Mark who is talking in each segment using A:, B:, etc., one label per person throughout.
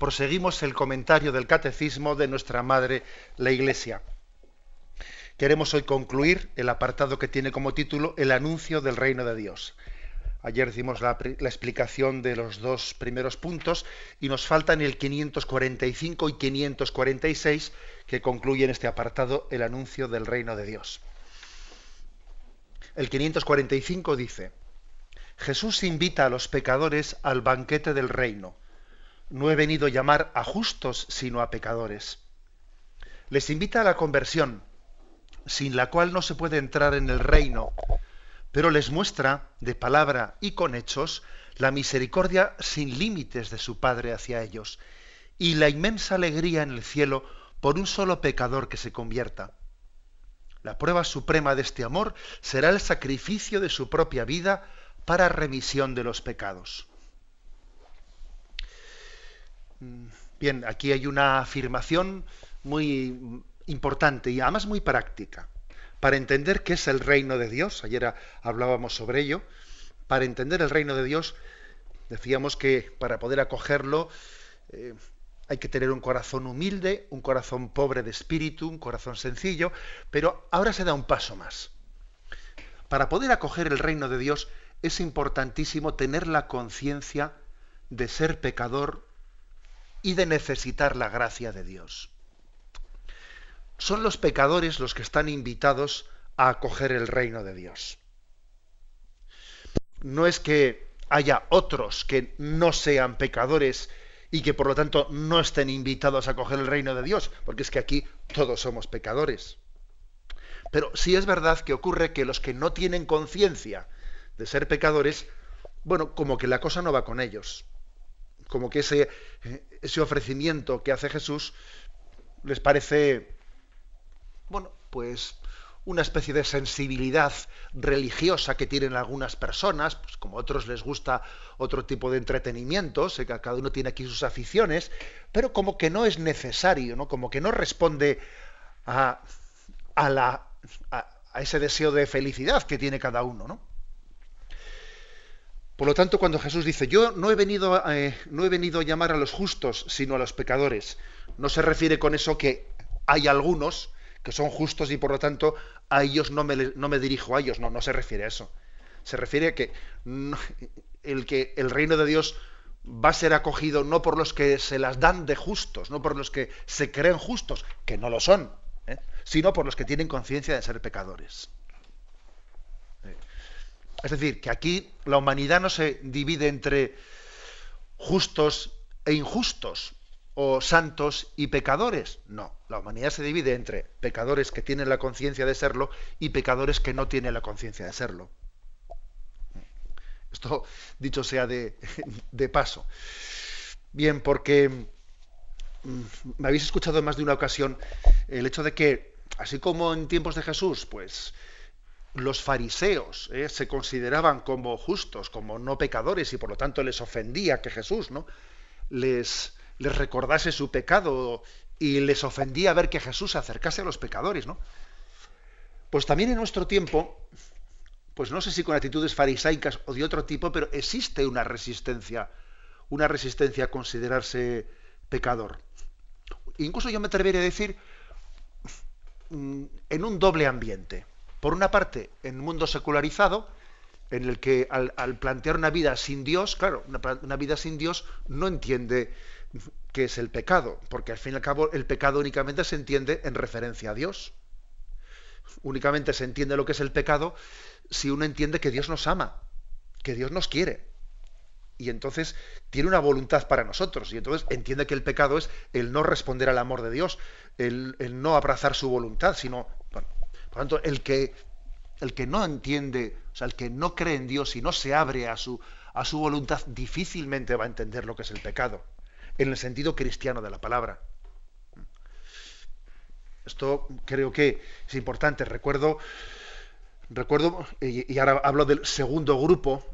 A: proseguimos el comentario del catecismo de nuestra Madre, la Iglesia. Queremos hoy concluir el apartado que tiene como título El anuncio del reino de Dios. Ayer dimos la, la, explicación de los dos primeros puntos y nos faltan el 545 y 546 que concluyen este apartado, el anuncio del reino de Dios. El 545 dice, Jesús invita a los pecadores al banquete del reino no he venido a llamar a justos, sino a pecadores. Les invita a la conversión, sin la cual no se puede entrar en el reino, pero les muestra, de palabra y con hechos, la misericordia sin límites de su Padre hacia ellos, y la inmensa alegría en el cielo por un solo pecador que se convierta. La prueba suprema de este amor será el sacrificio de su propia vida para remisión de los pecados. Bien, aquí hay una afirmación muy importante y además muy práctica. Para entender qué es el reino de Dios, ayer hablábamos sobre ello, para entender el reino de Dios, decíamos que para poder acogerlo eh, hay que tener un corazón humilde, un corazón pobre de espíritu, un corazón sencillo, pero ahora se da un paso más. Para poder acoger el reino de Dios es importantísimo tener la conciencia de ser pecador y de necesitar la gracia de Dios. Son los pecadores los que están invitados a acoger el reino de Dios. No es que haya otros que no sean pecadores y que por lo tanto no estén invitados a acoger el reino de Dios, porque es que aquí todos somos pecadores. Pero sí es verdad que ocurre que los que no tienen conciencia de ser pecadores, bueno, como que la cosa no va con ellos como que ese, ese ofrecimiento que hace Jesús les parece, bueno, pues una especie de sensibilidad religiosa que tienen algunas personas, pues como a otros les gusta otro tipo de entretenimiento, sé que cada uno tiene aquí sus aficiones, pero como que no es necesario, ¿no? Como que no responde a, a, la, a, ese deseo de felicidad que tiene cada uno, ¿no? Por lo tanto, cuando Jesús dice, yo no he, venido, eh, no he venido a llamar a los justos, sino a los pecadores, no se refiere con eso que hay algunos que son justos y por lo tanto a ellos no me, no me dirijo a ellos, no, no se refiere a eso. Se refiere a que, el que el reino de Dios va a ser acogido no por los que se las dan de justos, no por los que se creen justos, que no lo son, ¿eh? sino por los que tienen conciencia de ser pecadores. Es decir, que aquí la humanidad no se divide entre justos e injustos, o santos y pecadores. No, la humanidad se divide entre pecadores que tienen la conciencia de serlo y pecadores que no tienen la conciencia de serlo. Esto, dicho sea de, paso. Bien, porque mm, me habéis escuchado en más de una ocasión el hecho de que, así como en tiempos de Jesús, pues los fariseos ¿eh? se consideraban como justos, como no pecadores, y por lo tanto les ofendía que Jesús ¿no? les, recordase su pecado y les ofendía ver que Jesús se acercase a los pecadores. ¿no? Pues también en nuestro tiempo, pues no sé si con actitudes farisaicas o de otro tipo, pero existe una resistencia, una resistencia a considerarse pecador. Incluso yo me atrevería a decir mm, en un doble ambiente. Por una parte, en un mundo secularizado, en el que al, plantear una vida sin Dios, claro, una, vida sin Dios no entiende qué es el pecado, porque al fin y al cabo el pecado únicamente se entiende en referencia a Dios. Únicamente se entiende lo que es el pecado si uno entiende que Dios nos ama, que Dios nos quiere. Y entonces tiene una voluntad para nosotros. Y entonces entiende que el pecado es el no responder al amor de Dios, el, no abrazar su voluntad, sino por lo tanto, el que, el que no entiende, o sea, el que no cree en Dios y no se abre a su, a su voluntad, difícilmente va a entender lo que es el pecado, en el sentido cristiano de la palabra. Esto creo que es importante. Recuerdo, recuerdo, y ahora hablo del segundo grupo,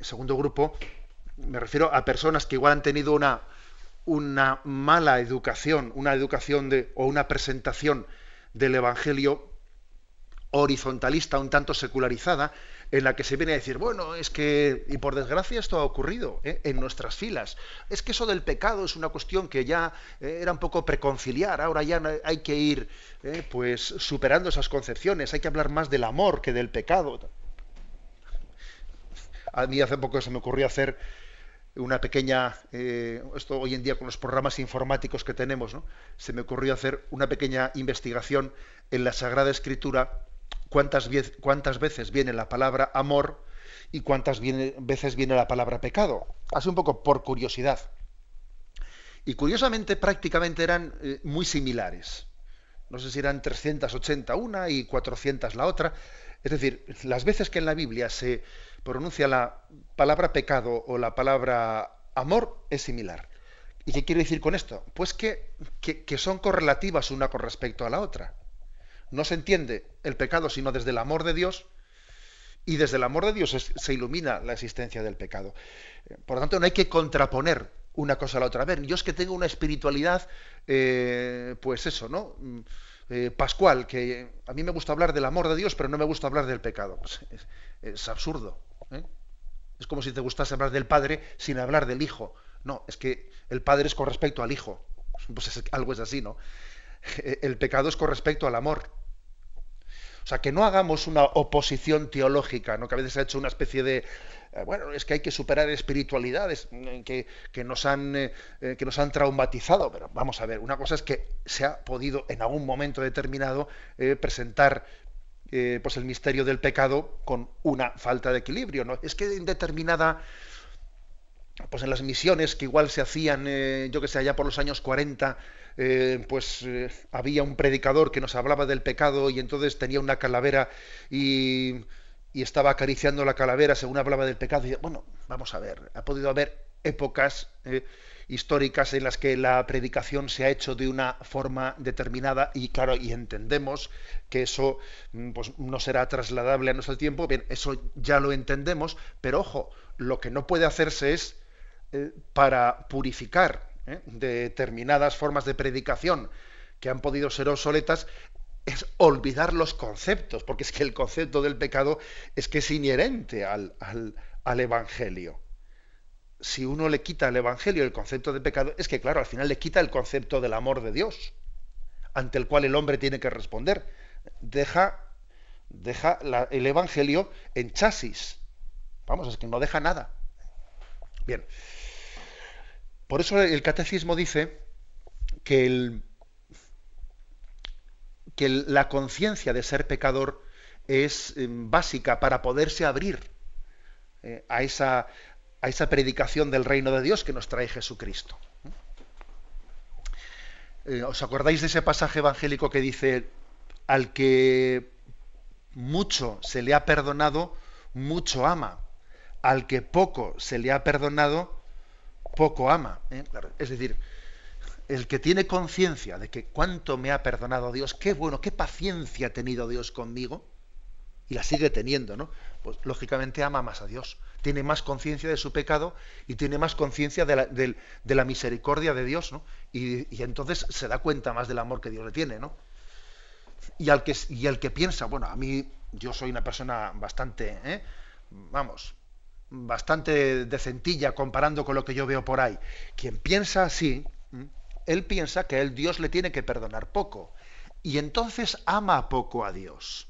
A: segundo grupo, me refiero a personas que igual han tenido una, una mala educación, una educación de, o una presentación del Evangelio horizontalista, un tanto secularizada, en la que se viene a decir, bueno, es que, y por desgracia esto ha ocurrido ¿eh? en nuestras filas, es que eso del pecado es una cuestión que ya eh, era un poco preconciliar, ahora ya hay que ir ¿eh? pues superando esas concepciones, hay que hablar más del amor que del pecado. A mí hace poco se me ocurrió hacer una pequeña, esto hoy en día con los programas informáticos que tenemos, ¿no? se me ocurrió hacer una pequeña investigación en la Sagrada Escritura cuántas, cuántas veces viene la palabra amor y cuántas veces viene la palabra pecado. Así un poco por curiosidad. Y curiosamente prácticamente eran eh, muy similares. No sé si eran 380 una y 400 la otra. Es decir, las veces que en la Biblia se pronuncia la palabra pecado o la palabra amor es similar. ¿Y qué quiere decir con esto? Pues que, que son correlativas una con respecto a la otra no se entiende el pecado sino desde el amor de Dios y desde el amor de Dios se ilumina la existencia del pecado. Por lo tanto, no hay que contraponer una cosa a la otra. A ver, yo es que tengo una espiritualidad, eh, pues eso, ¿no? Mm, eh, pascual, que a mí me gusta hablar del amor de Dios, pero no me gusta hablar del pecado. Pues es, absurdo. ¿eh? Es como si te gustase hablar del Padre sin hablar del Hijo. No, es que el Padre es con respecto al Hijo. Pues algo es así, ¿no? el pecado es con respecto al amor. O sea, que no hagamos una oposición teológica, ¿no? que a veces se ha hecho una especie de, eh, bueno, es que hay que superar espiritualidades mm, que, que nos han, eh, eh, que nos han traumatizado, pero vamos a ver, una cosa es que se ha podido en algún momento determinado presentar pues el misterio del pecado con una falta de equilibrio, ¿no? Es que en determinada pues en las misiones que igual se hacían, yo que sé, allá por los años 40, eh, pues eh, había un predicador que nos hablaba del pecado y entonces tenía una calavera y, estaba acariciando la calavera según hablaba del pecado. Y, bueno, vamos a ver, ha podido haber épocas eh, históricas en las que la predicación se ha hecho de una forma determinada y claro, y entendemos que eso mm, pues, no será trasladable a nuestro tiempo, bien, eso ya lo entendemos, pero ojo, lo que no puede hacerse es para purificar ¿eh? de determinadas formas de predicación que han podido ser obsoletas, es olvidar los conceptos, porque es que el concepto del pecado es que es inherente al, Evangelio. Si uno le quita al Evangelio el concepto de pecado, es que claro, al final le quita el concepto del amor de Dios, ante el cual el hombre tiene que responder. Deja el Evangelio en chasis. Vamos, es que no deja nada. Bien. Por eso el catecismo dice que, la conciencia de ser pecador es eh, básica para poderse abrir eh, a, esa, a esa predicación del reino de Dios que nos trae Jesucristo. Eh, ¿Os acordáis de ese pasaje evangélico que dice, al que mucho se le ha perdonado, mucho ama? Al que poco se le ha perdonado, poco ama. ¿eh? Es decir, el que tiene conciencia de que cuánto me ha perdonado Dios, qué bueno, qué paciencia ha tenido Dios conmigo, y la sigue teniendo, ¿no? Pues lógicamente ama más a Dios, tiene más conciencia de su pecado y tiene más conciencia de la, misericordia de Dios, ¿no? Y, entonces se da cuenta más del amor que Dios le tiene, ¿no? Y al que, y el que piensa, bueno, a mí yo soy una persona bastante, ¿eh? vamos, bastante decentilla comparando con lo que yo veo por ahí. Quien piensa así, él piensa que el Dios le tiene que perdonar poco. Y entonces ama poco a Dios.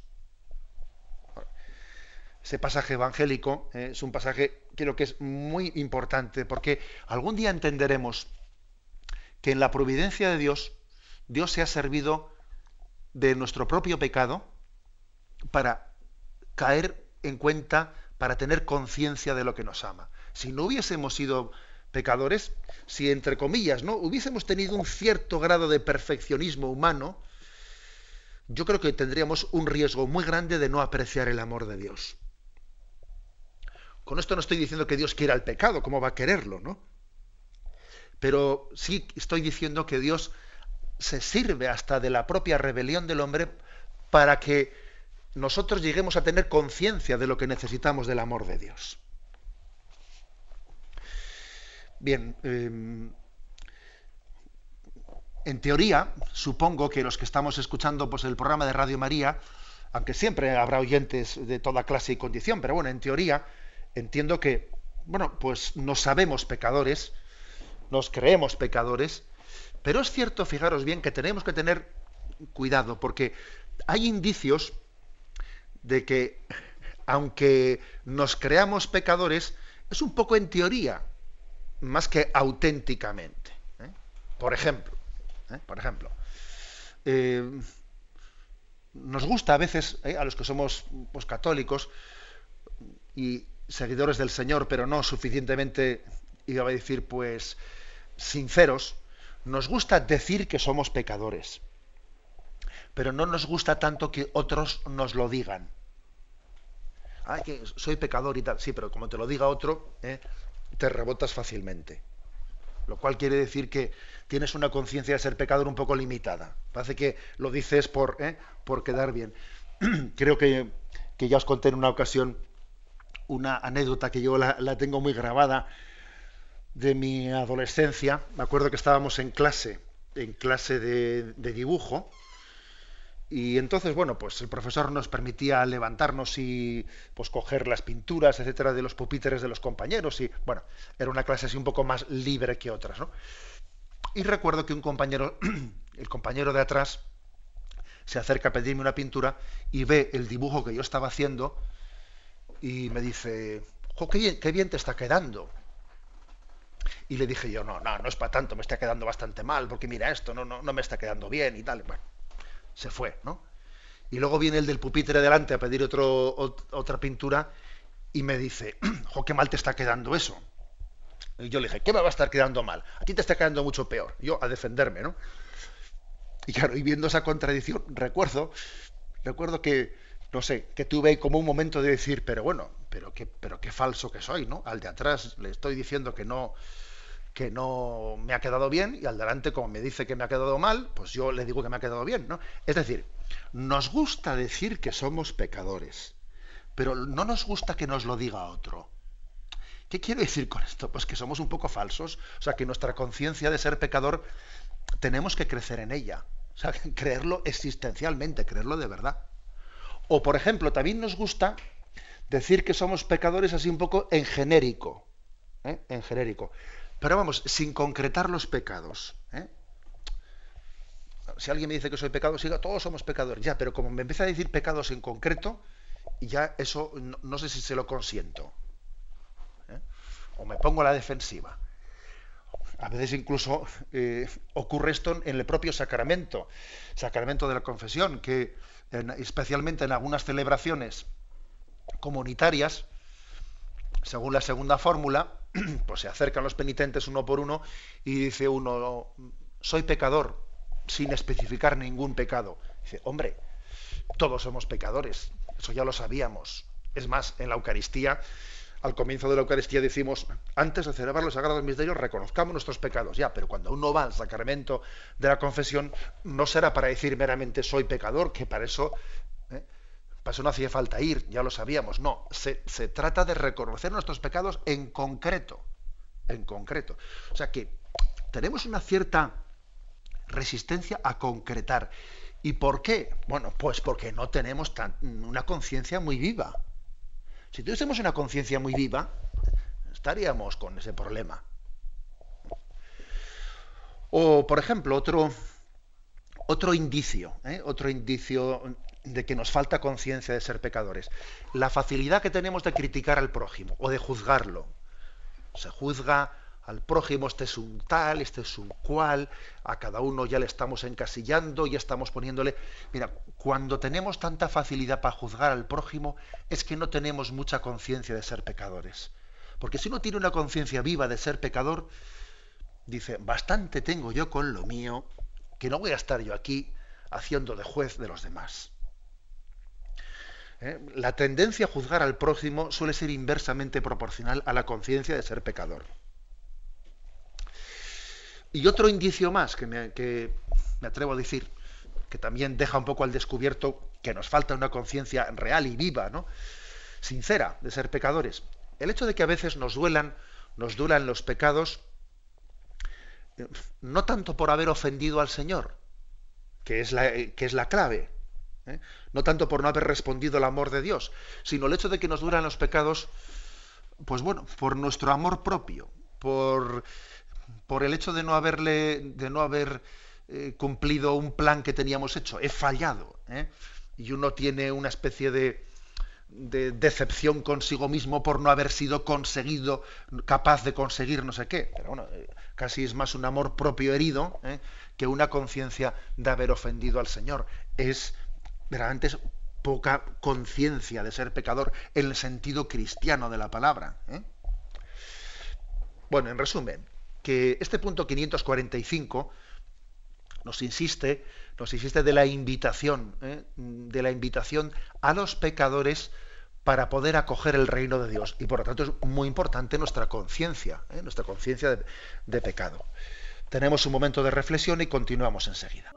A: Ese pasaje evangélico eh, es un pasaje creo que es muy importante porque algún día entenderemos que en la providencia de Dios, Dios se ha servido de nuestro propio pecado para caer en cuenta para tener conciencia de lo que nos ama. Si no hubiésemos sido pecadores, si entre comillas, ¿no? hubiésemos tenido un cierto grado de perfeccionismo humano, yo creo que tendríamos un riesgo muy grande de no apreciar el amor de Dios. Con esto no estoy diciendo que Dios quiera el pecado, ¿cómo va a quererlo, no? Pero sí estoy diciendo que Dios se sirve hasta de la propia rebelión del hombre para que nosotros lleguemos a tener conciencia de lo que necesitamos del amor de Dios. Bien, em, en teoría, supongo que los que estamos escuchando pues, el programa de Radio María, aunque siempre habrá oyentes de toda clase y condición, pero bueno, en teoría entiendo que, bueno, pues nos sabemos pecadores, nos creemos pecadores, pero es cierto, fijaros bien, que tenemos que tener cuidado, porque hay indicios de que, aunque nos creamos pecadores, es un poco en teoría, más que auténticamente. ¿eh? Por ejemplo, ¿eh? por ejemplo, eh, nos gusta a veces, a los que somos pues, católicos y seguidores del Señor, pero no suficientemente, iba a decir, pues, sinceros, nos gusta decir que somos pecadores, pero no nos gusta tanto que otros nos lo digan. Ay, que soy pecador y tal. Sí, pero como te lo diga otro, ¿eh? te rebotas fácilmente. Lo cual quiere decir que tienes una conciencia de ser pecador un poco limitada. Parece que lo dices por, ¿eh? por quedar bien. Creo que, ya os conté en una ocasión una anécdota que yo la tengo muy grabada de mi adolescencia, me acuerdo que estábamos en clase, en clase de, dibujo, y entonces, bueno, pues el profesor nos permitía levantarnos y pues coger las pinturas, etcétera, de los pupitres de los compañeros, y bueno, era una clase así un poco más libre que otras, ¿no? Y recuerdo que un compañero, el compañero de atrás, se acerca a pedirme una pintura y ve el dibujo que yo estaba haciendo y me dice, jo, qué bien, qué bien te está quedando. Y le dije yo, no, no, no es para tanto, me está quedando bastante mal, porque mira esto, no, no, no me está quedando bien y tal. Bueno, se fue, ¿no? Y luego viene el del pupitre delante a pedir otro, otra pintura y me dice, jo, qué mal te está quedando eso. Y yo le dije, ¿qué me va a estar quedando mal? A ti te está quedando mucho peor. Yo a defenderme, ¿no? Y claro, y viendo esa contradicción, recuerdo, recuerdo que, no sé, que tuve como un momento de decir, pero bueno, pero qué, pero qué falso que soy, ¿no? Al de atrás le estoy diciendo que no, que no me ha quedado bien y al delante, como me dice que me ha quedado mal, pues yo le digo que me ha quedado bien, ¿no? Es decir, nos gusta decir que somos pecadores, pero no nos gusta que nos lo diga otro. ¿Qué quiero decir con esto? Pues que somos un poco falsos, o sea, que nuestra conciencia de ser pecador tenemos que crecer en ella, o sea, creerlo existencialmente, creerlo de verdad. O, por ejemplo, también nos gusta decir que somos pecadores así un poco en genérico, ¿eh? en genérico. Pero vamos, sin concretar los pecados. ¿eh? Si alguien me dice que soy pecado, siga, todos somos pecadores. Ya, pero como me empieza a decir pecados en concreto, ya eso no, sé si se lo consiento. ¿eh? O me pongo a la defensiva. A veces incluso ocurre esto en el propio sacramento, sacramento de la confesión, que especialmente en algunas celebraciones comunitarias, según la segunda fórmula, pues se acercan los penitentes uno por uno y dice uno, soy pecador, sin especificar ningún pecado. Dice, hombre, todos somos pecadores, eso ya lo sabíamos. Es más, en la Eucaristía, al comienzo de la Eucaristía decimos, antes de celebrar los sagrados misterios, reconozcamos nuestros pecados. Ya, pero cuando uno va al sacramento de la confesión, no será para decir meramente soy pecador, que para eso para eso no hacía falta ir, ya lo sabíamos. No, se, trata de reconocer nuestros pecados en concreto. En concreto. O sea que tenemos una cierta resistencia a concretar. ¿Y por qué? Bueno, pues porque no tenemos una conciencia muy viva. Si tuviésemos una conciencia muy viva, estaríamos con ese problema. O, por ejemplo, otro, otro indicio, ¿eh? otro indicio de que nos falta conciencia de ser pecadores. La facilidad que tenemos de criticar al prójimo o de juzgarlo. Se juzga al prójimo, este es un tal, este es un cual, a cada uno ya le estamos encasillando, ya estamos poniéndole... Mira, cuando tenemos tanta facilidad para juzgar al prójimo es que no tenemos mucha conciencia de ser pecadores. Porque si uno tiene una conciencia viva de ser pecador, dice, bastante tengo yo con lo mío, que no voy a estar yo aquí haciendo de juez de los demás. ¿Eh? La tendencia a juzgar al prójimo suele ser inversamente proporcional a la conciencia de ser pecador. Y otro indicio más que, me atrevo a decir, que también deja un poco al descubierto que nos falta una conciencia real y viva, ¿no? sincera de ser pecadores. El hecho de que a veces nos duelan, nos duelan los pecados, eh, no tanto por haber ofendido al Señor, que es la, eh, que es la clave, ¿eh? no tanto por no haber respondido al amor de Dios, sino el hecho de que nos duran los pecados, pues bueno, por nuestro amor propio, por, por el hecho de no haberle, de no haber eh, cumplido un plan que teníamos hecho, he fallado, ¿eh? y uno tiene una especie de, de decepción consigo mismo por no haber sido conseguido, capaz de conseguir no sé qué. Pero bueno, casi es más un amor propio herido que una conciencia de haber ofendido al Señor. Es verdaderamente es poca conciencia de ser pecador en el sentido cristiano de la palabra. ¿eh? Bueno, en resumen, que este punto 545 nos insiste, nos insiste de la invitación, ¿eh? de la invitación a los pecadores para poder acoger el reino de Dios. Y por lo tanto es muy importante nuestra conciencia, ¿eh? nuestra conciencia de pecado. Tenemos un momento de reflexión y continuamos enseguida.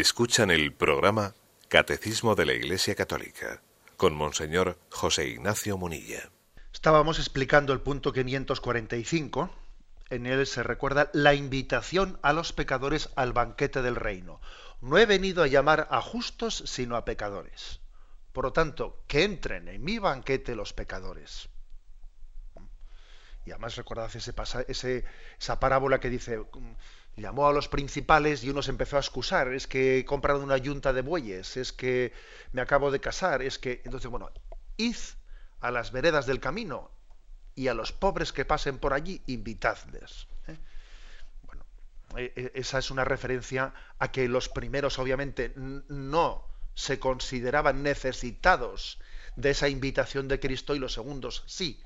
B: Escuchan el programa Catecismo de la Iglesia Católica con Monseñor José Ignacio Munilla.
A: Estábamos explicando el punto 545. En él se recuerda la invitación a los pecadores al banquete del reino. No he venido a llamar a justos, sino a pecadores. Por lo tanto, que entren en mi banquete los pecadores. Y además recordad ese, ese, esa parábola que dice, llamó a los principales y uno se empezó a excusar, es que he comprado una yunta de bueyes, es que me acabo de casar, es que... Entonces, bueno, id a las veredas del camino y a los pobres que pasen por allí, invitadles. ¿eh? Bueno, e, e, esa es una referencia a que los primeros obviamente no se consideraban necesitados de esa invitación de Cristo y los segundos sí.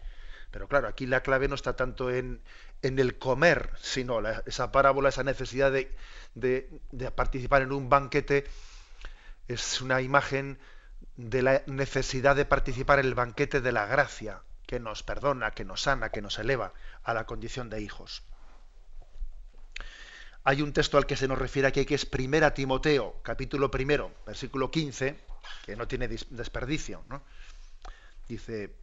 A: Pero claro, aquí la clave no está tanto en, en el comer, sino esa parábola, esa necesidad de, de, participar en un banquete, es una imagen de la necesidad de participar en el banquete de la gracia, que nos perdona, que nos sana, que nos eleva a la condición de hijos. Hay un texto al que se nos refiere aquí que es Primera Timoteo, capítulo primero, versículo 15, que no tiene desperdicio. ¿no? Dice,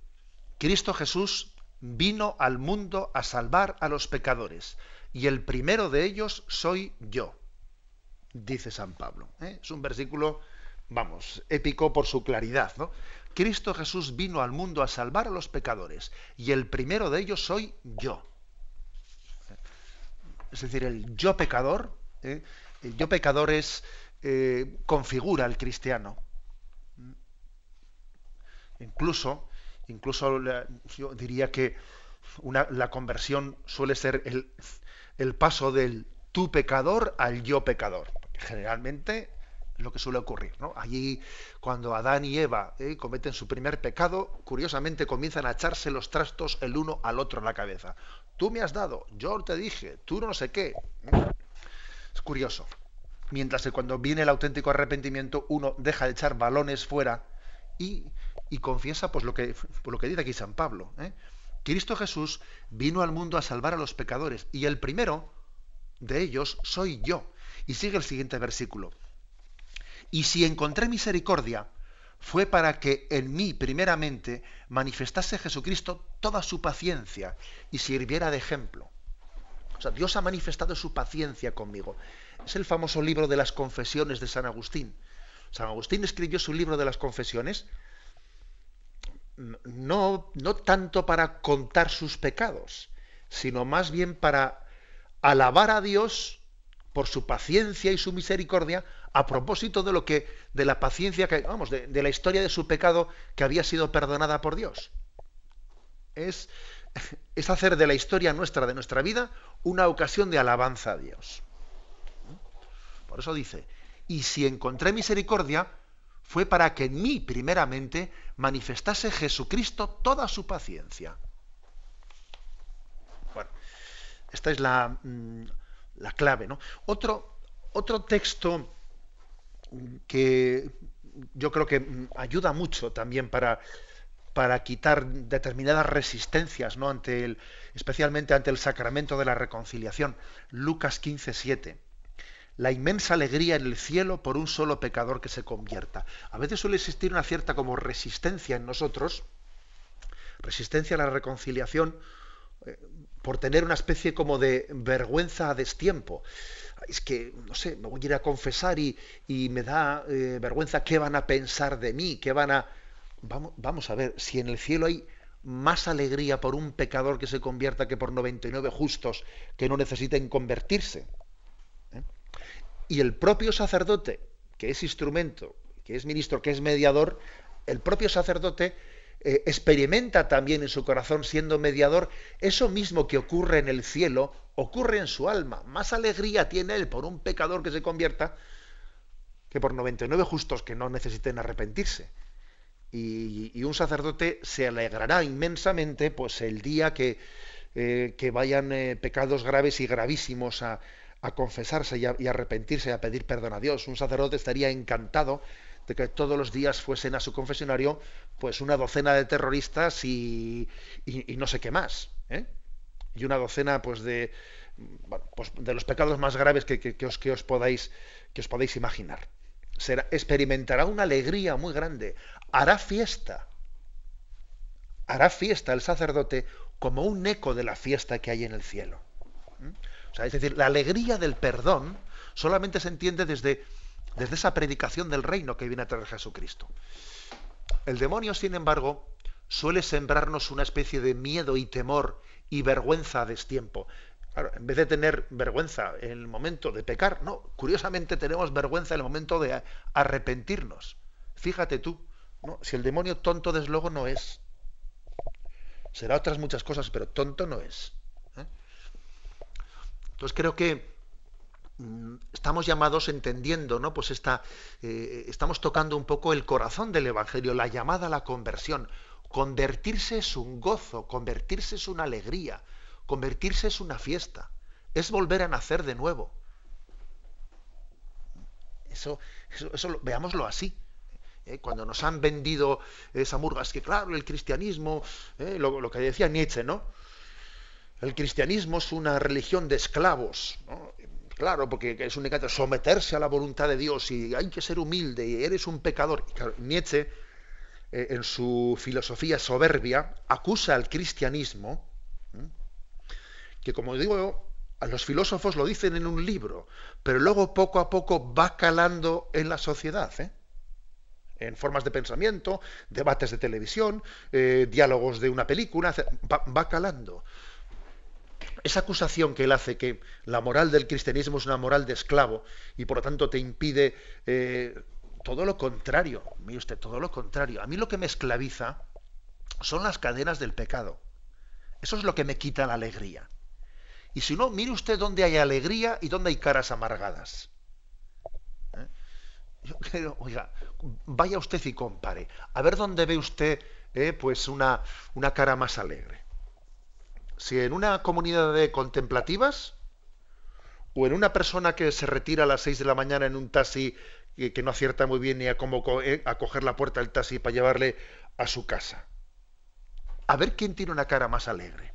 A: Cristo Jesús vino al mundo a salvar a los pecadores, y el primero de ellos soy yo, dice San Pablo. ¿eh? Es un versículo, vamos, épico por su claridad. ¿no? Cristo Jesús vino al mundo a salvar a los pecadores, y el primero de ellos soy yo. Es decir, el yo pecador, ¿eh? el yo pecador es, eh, configura al cristiano. Incluso Incluso yo diría que la conversión suele ser el, paso del, tu pecador al yo pecador. Generalmente lo que suele ocurrir. ¿no? Allí, cuando Adán y Eva ¿eh? cometen su primer pecado, curiosamente comienzan a echarse los trastos el uno al otro en la cabeza. Tú me has dado, yo te dije, tú no sé qué. Es curioso. Mientras que cuando viene el auténtico arrepentimiento, uno deja de echar balones fuera y, confiesa pues, lo, que, pues, lo que dice aquí San Pablo. ¿eh? Cristo Jesús vino al mundo a salvar a los pecadores y el primero de ellos soy yo. Y sigue el siguiente versículo. Y si encontré misericordia, fue para que en mí primeramente manifestase Jesucristo toda su paciencia y sirviera de ejemplo. O sea, Dios ha manifestado su paciencia conmigo. Es el famoso libro de las confesiones de San Agustín. San Agustín escribió su libro de las confesiones no, tanto para contar sus pecados, sino más bien para alabar a Dios por su paciencia y su misericordia a propósito de lo que de la paciencia que vamos de, de la historia de su pecado que había sido perdonada por Dios. Es, es hacer de la historia nuestra, de nuestra vida, una ocasión de alabanza a Dios. Por eso dice, y si encontré misericordia, fue para que en mí primeramente manifestase Jesucristo toda su paciencia. Bueno, esta es la, mm, la clave. ¿no? Otro, texto que yo creo que mm, ayuda mucho también para, quitar determinadas resistencias, ¿no? especialmente ante el sacramento de la reconciliación. Lucas 15, 7 la inmensa alegría en el cielo por un solo pecador que se convierta. A veces suele existir una cierta como resistencia en nosotros, resistencia a la reconciliación, eh, por tener una especie como de vergüenza a destiempo. Es que, no sé, me voy a ir a confesar y, me da eh, vergüenza qué van a pensar de mí, qué van a... Vamos, vamos a ver, si en el cielo hay más alegría por un pecador que se convierta que por 99 justos que no necesiten convertirse y el propio sacerdote, que es instrumento, que es ministro, que es mediador, el propio sacerdote eh, experimenta también en su corazón, siendo mediador, eso mismo que ocurre en el cielo, ocurre en su alma. Más alegría tiene él por un pecador que se convierta que por 99 justos que no necesiten arrepentirse. Y, un sacerdote se alegrará inmensamente pues el día que, eh, que vayan eh, pecados graves y gravísimos a, a confesarse y, a, arrepentirse y a pedir perdón a Dios. Un sacerdote estaría encantado de que todos los días fuesen a su confesionario pues una docena de terroristas y, no sé qué más. ¿eh? Y una docena pues de, pues, de los pecados más graves que, os, que, os, podáis, que os podéis imaginar. Experimentará una alegría muy grande. Hará fiesta. Hará fiesta el sacerdote como un eco de la fiesta que hay en el cielo es decir, la alegría del perdón solamente se entiende desde, desde esa predicación del reino que viene a traer Jesucristo. El demonio, sin embargo, suele sembrarnos una especie de miedo y temor y vergüenza a destiempo. en vez de tener vergüenza en el momento de pecar, no, curiosamente tenemos vergüenza en el momento de arrepentirnos. Fíjate tú, si el demonio tonto desde luego no es. Será otras muchas cosas, pero tonto no es. Entonces creo que mm, estamos llamados entendiendo, ¿no? Pues esta, eh, estamos tocando un poco el corazón del Evangelio, la llamada a la conversión. Convertirse es un gozo, convertirse es una alegría, convertirse es una fiesta, es volver a nacer de nuevo. Eso, eso, veámoslo así. ¿eh? Cuando nos han vendido esa murga, es que claro, el cristianismo, ¿eh? lo, que decía Nietzsche, ¿no? El cristianismo es una religión de esclavos. Claro, porque es un de someterse a la voluntad de Dios y hay que ser humilde y eres un pecador. Nietzsche, eh, en su filosofía soberbia, acusa al cristianismo, que como digo, a los filósofos lo dicen en un libro, pero luego poco a poco va calando en la sociedad. ¿eh? en formas de pensamiento, debates de televisión, eh, diálogos de una película, va calando esa acusación que él hace que la moral del cristianismo es una moral de esclavo y por lo tanto te impide eh, todo lo contrario, mire usted, todo lo contrario. A mí lo que me esclaviza son las cadenas del pecado. Eso es lo que me quita la alegría. Y si no, mire usted dónde hay alegría y dónde hay caras amargadas. ¿Eh? Yo creo, oiga, vaya usted y compare. A ver dónde ve usted eh, pues una, una cara más alegre. Si en una comunidad de contemplativas o en una persona que se retira a las 6 de la mañana en un taxi que, no acierta muy bien ni a cómo eh, a coger la puerta del taxi para llevarle a su casa. A ver quién tiene una cara más alegre.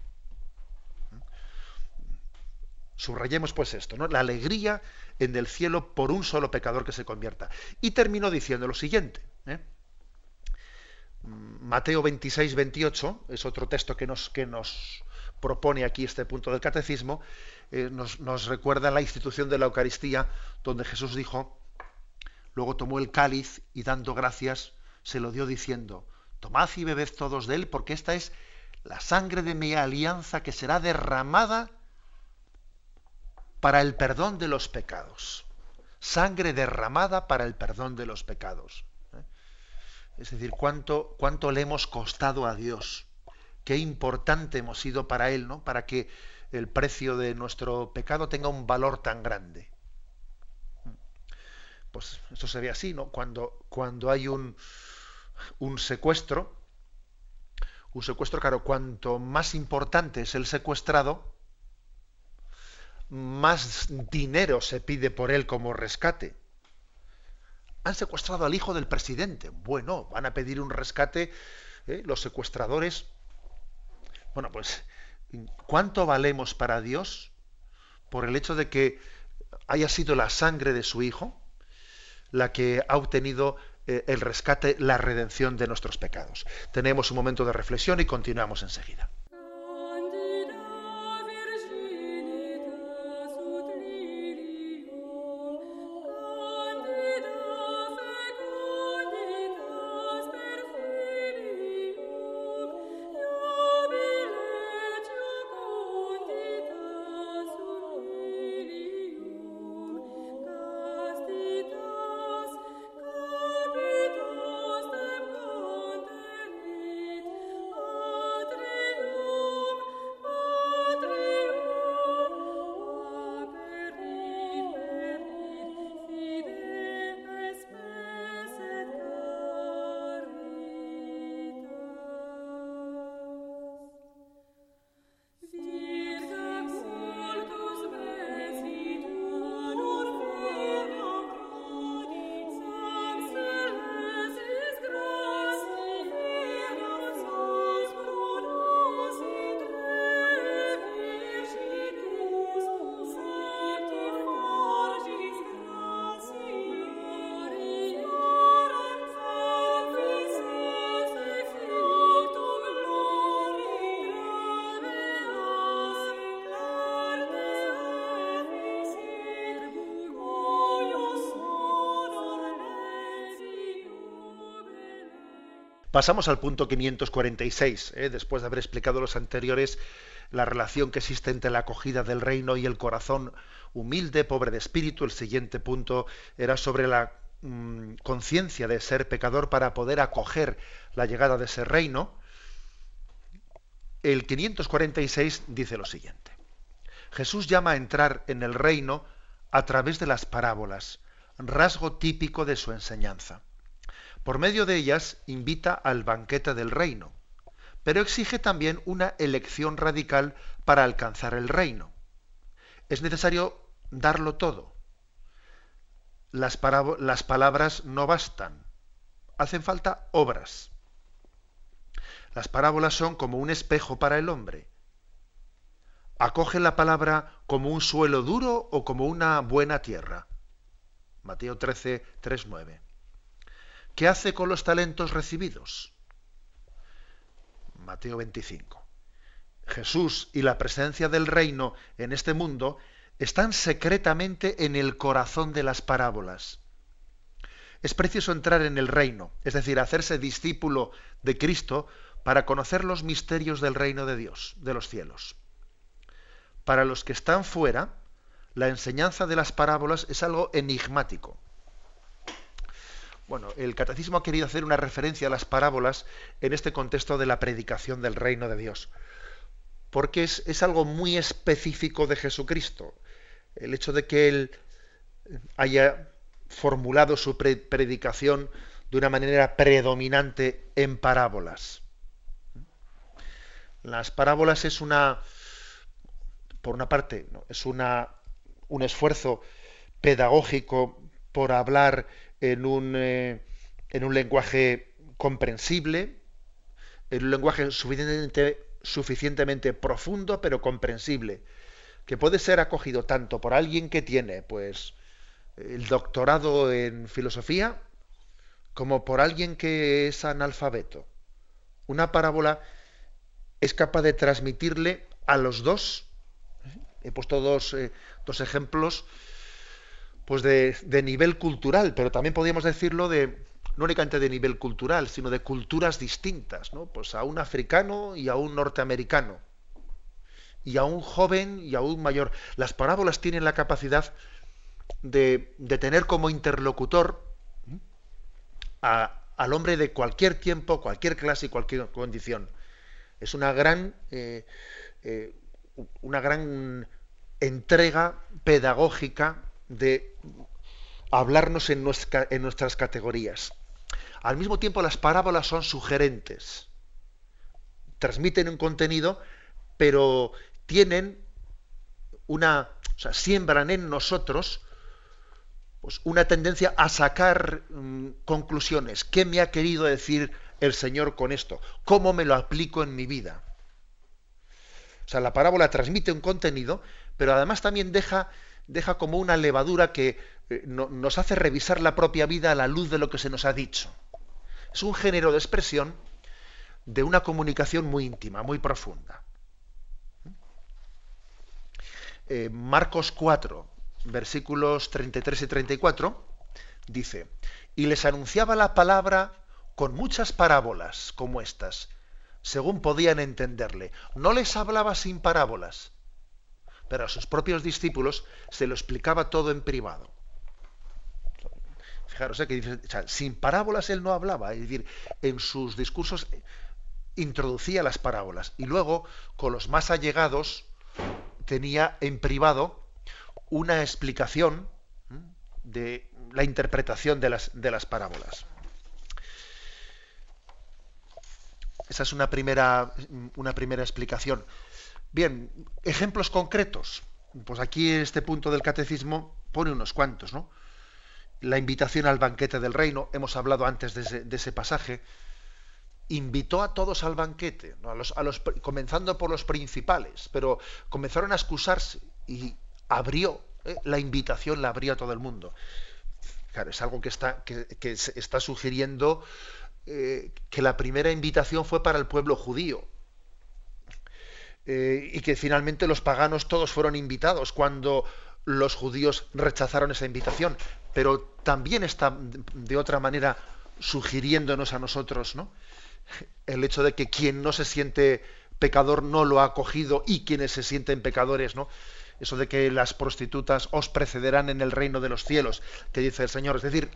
A: Subrayemos pues esto, ¿no? La alegría en el cielo por un solo pecador que se convierta. Y terminó diciendo lo siguiente. ¿eh? Mateo 26, 28 es otro texto que nos, que nos propone aquí este punto del catecismo. Eh, nos, recuerda la institución de la Eucaristía, donde Jesús dijo, luego tomó el cáliz y dando gracias, se lo dio diciendo, tomad y bebed todos de él, porque esta es la sangre de mi alianza que será derramada para el perdón de los pecados. Sangre derramada para el perdón de los pecados. ¿eh? Es decir, cuánto, cuánto le hemos costado a Dios, qué importante hemos sido para Él, ¿no? Para que el precio de nuestro pecado tenga un valor tan grande. Pues esto se ve así, ¿no? Cuando, cuando hay un, un secuestro, un secuestro, claro, cuanto más importante es el secuestrado, más dinero se pide por él como rescate. Han secuestrado al hijo del presidente. Bueno, van a pedir un rescate ¿eh? los secuestradores. Bueno, pues, ¿cuánto valemos para Dios por el hecho de que haya sido la sangre de su hijo la que ha obtenido eh, el rescate, la redención de nuestros pecados? Tenemos un momento de reflexión y continuamos enseguida. Pasamos al punto 546, ¿eh? después de haber explicado los anteriores, la relación que existe entre la acogida del reino y el corazón humilde, pobre de espíritu. El siguiente punto era sobre la mm, conciencia de ser pecador para poder acoger la llegada de ese reino. El 546 dice lo siguiente. Jesús llama a entrar en el reino a través de las parábolas, rasgo típico de su enseñanza. Por medio de ellas invita al banquete del reino, pero exige también una elección radical para alcanzar el reino. Es necesario darlo todo. Las, palabras no bastan, hacen falta obras. Las parábolas son como un espejo para el hombre. Acoge la palabra como un suelo duro o como una buena tierra. Mateo 13, 3, 9. ¿Qué hace con los talentos recibidos? Mateo 25. Jesús y la presencia del reino en este mundo están secretamente en el corazón de las parábolas. Es preciso entrar en el reino, es decir, hacerse discípulo de Cristo para conocer los misterios del reino de Dios, de los cielos. Para los que están fuera, la enseñanza de las parábolas es algo enigmático. Bueno, el catecismo ha querido hacer una referencia a las parábolas en este contexto de la predicación del reino de Dios. porque es, algo muy específico de Jesucristo. El hecho de que Él haya formulado su predicación de una manera predominante en parábolas. Las parábolas es una, por una parte, es una, un esfuerzo pedagógico por hablar en un, eh, en un lenguaje comprensible, en un lenguaje suficientemente, suficientemente profundo pero comprensible, que puede ser acogido tanto por alguien que tiene pues el doctorado en filosofía como por alguien que es analfabeto. Una parábola es capaz de transmitirle a los dos, he puesto dos, eh, dos ejemplos, pues de, nivel cultural, pero también podríamos decirlo de, no únicamente de nivel cultural, sino de culturas distintas, ¿no? Pues a un africano y a un norteamericano, y a un joven y a un mayor. Las parábolas tienen la capacidad de, de tener como interlocutor a, al hombre de cualquier tiempo, cualquier clase y cualquier condición. Es una gran, eh, eh, una gran entrega pedagógica de hablarnos en, nuestras categorías. Al mismo tiempo, las parábolas son sugerentes. Transmiten un contenido, pero tienen una, o sea, siembran en nosotros pues, una tendencia a sacar mm, conclusiones. ¿Qué me ha querido decir el Señor con esto? ¿Cómo me lo aplico en mi vida? O sea, la parábola transmite un contenido, pero además también deja, deja como una levadura que eh, nos hace revisar la propia vida a la luz de lo que se nos ha dicho. Es un género de expresión de una comunicación muy íntima, muy profunda. Eh, Marcos 4, versículos 33 y 34, dice, y les anunciaba la palabra con muchas parábolas como estas, según podían entenderle. No les hablaba sin parábolas, pero a sus propios discípulos se lo explicaba todo en privado. Fijaros, ¿eh? que dice, sin parábolas él no hablaba, es decir, en sus discursos introducía las parábolas y luego con los más allegados tenía en privado una explicación de la interpretación de las, de las parábolas. Esa es una primera, una primera explicación. Bien, ejemplos concretos. Pues aquí en este punto del catecismo pone unos cuantos, ¿no? La invitación al banquete del reino, hemos hablado antes de ese, pasaje, invitó a todos al banquete, a los, a los, comenzando por los principales, pero comenzaron a excusarse y abrió, ¿eh? la invitación la abrió a todo el mundo. Claro, es algo que está, que, está sugiriendo eh, que la primera invitación fue para el pueblo judío. Eh, y que finalmente los paganos todos fueron invitados cuando los judíos rechazaron esa invitación. Pero también está de otra manera sugiriéndonos a nosotros, ¿no? El hecho de que quien no se siente pecador no lo ha acogido y quienes se sienten pecadores, ¿no? Eso de que las prostitutas os precederán en el reino de los cielos, que dice el Señor. Es decir,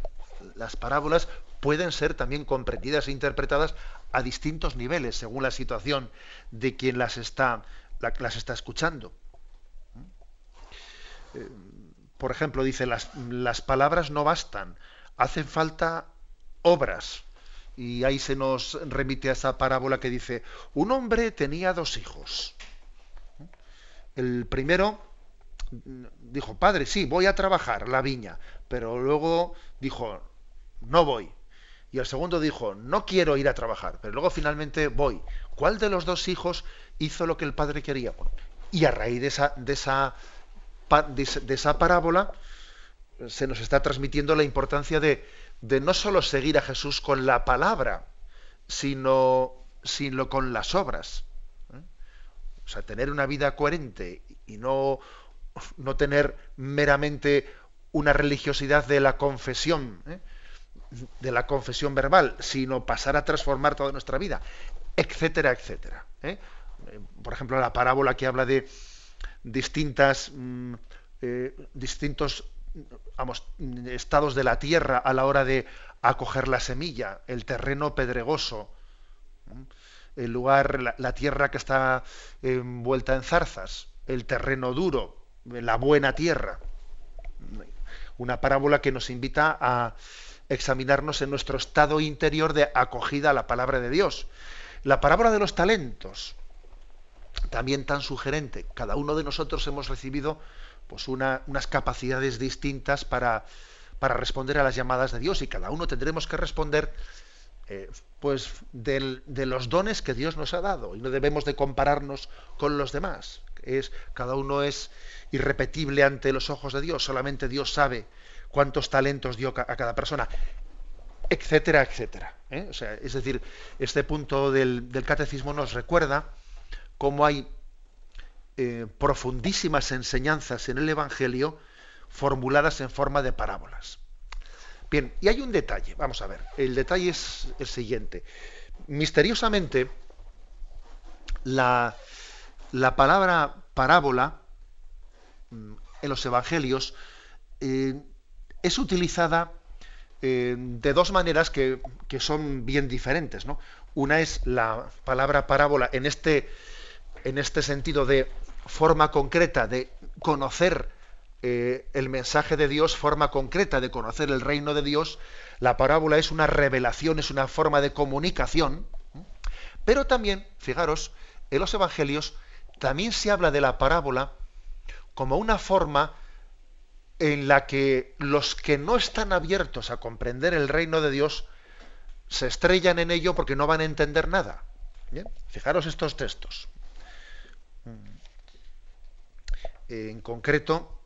A: las parábolas pueden ser también comprendidas e interpretadas a distintos niveles, según la situación de quien las está, las está escuchando. Eh, por ejemplo, dice, las, las palabras no bastan, hacen falta obras. Y ahí se nos remite a esa parábola que dice, un hombre tenía dos hijos. El primero dijo, padre, sí, voy a trabajar la viña, pero luego dijo, no voy. Y el segundo dijo, no quiero ir a trabajar, pero luego finalmente voy. ¿Cuál de los dos hijos hizo lo que el padre quería? y a raíz de esa, de esa, de esa parábola se nos está transmitiendo la importancia de, de no solo seguir a Jesús con la palabra, sino, sino con las obras. ¿eh? O sea, tener una vida coherente y no no tener meramente una religiosidad de la confesión, ¿eh? de la confesión verbal, sino pasar a transformar toda nuestra vida, etcétera, etcétera. ¿eh? Por ejemplo, la parábola que habla de distintas, mm, eh, distintos estados de la tierra a la hora de acoger la semilla, el terreno pedregoso, el lugar, la, tierra que está envuelta en zarzas, el terreno duro, la buena tierra. Una parábola que nos invita a examinarnos en nuestro estado interior de acogida a la palabra de Dios. La parábola de los talentos, también tan sugerente. Cada uno de nosotros hemos recibido pues unas capacidades distintas para, para, responder a las llamadas de Dios y cada uno tendremos que responder eh, pues de los dones que Dios nos ha dado y no debemos de compararnos con los demás. Es, cada uno es irrepetible ante los ojos de Dios, solamente Dios sabe cuántos talentos dio a cada persona, etcétera, etcétera. ¿eh? es decir, este punto del, catecismo nos recuerda cómo hay eh, profundísimas enseñanzas en el Evangelio formuladas en forma de parábolas. Bien, y hay un detalle, vamos a ver, el detalle es el siguiente. Misteriosamente, la, la palabra parábola mm, en los Evangelios eh, es utilizada eh, de dos maneras que, son bien diferentes. Una es la palabra parábola en este, en este sentido de forma concreta de conocer eh, el mensaje de Dios, forma concreta de conocer el reino de Dios. La parábola es una revelación, es una forma de comunicación. Pero también, fijaros, en los evangelios también se habla de la parábola como una forma en la que los que no están abiertos a comprender el reino de Dios se estrellan en ello porque no van a entender nada. Fijaros estos textos. Mm. En concreto,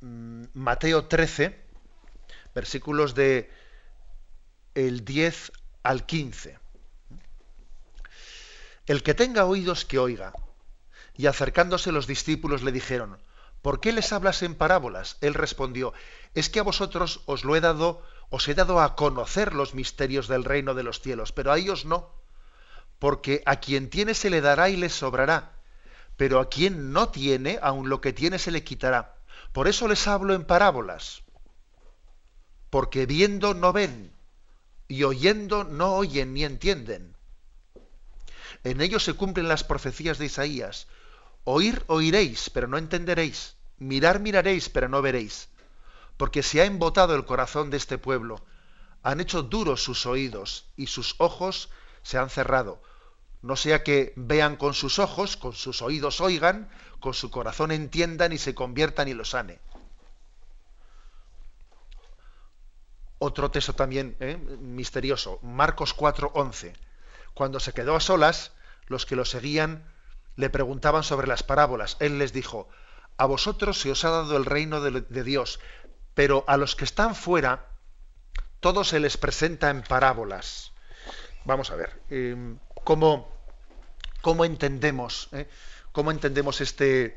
A: mm, Mateo 13, versículos de el 10 al 15. El que tenga oídos que oiga. Y acercándose los discípulos le dijeron, ¿por qué les hablas en parábolas? Él respondió, es que a vosotros os lo he dado, os he dado a conocer los misterios del reino de los cielos, pero a ellos no, porque a quien tiene se le dará y le sobrará, pero a quien no tiene, aun lo que tiene se le quitará. Por eso les hablo en parábolas, porque viendo no ven, y oyendo no oyen ni entienden. En ellos se cumplen las profecías de Isaías, Oír oiréis, pero no entenderéis. Mirar miraréis, pero no veréis. Porque se ha embotado el corazón de este pueblo. Han hecho duros sus oídos y sus ojos se han cerrado. No sea que vean con sus ojos, con sus oídos oigan, con su corazón entiendan y se conviertan y lo sane. Otro texto también ¿eh? misterioso, Marcos 4:11. Cuando se quedó a solas, los que lo seguían le preguntaban sobre las parábolas. Él les dijo, a vosotros se os ha dado el reino de, Dios, pero a los que están fuera, todo se les presenta en parábolas. Vamos a ver, em, ¿cómo, ¿cómo, entendemos, eh? cómo entendemos este,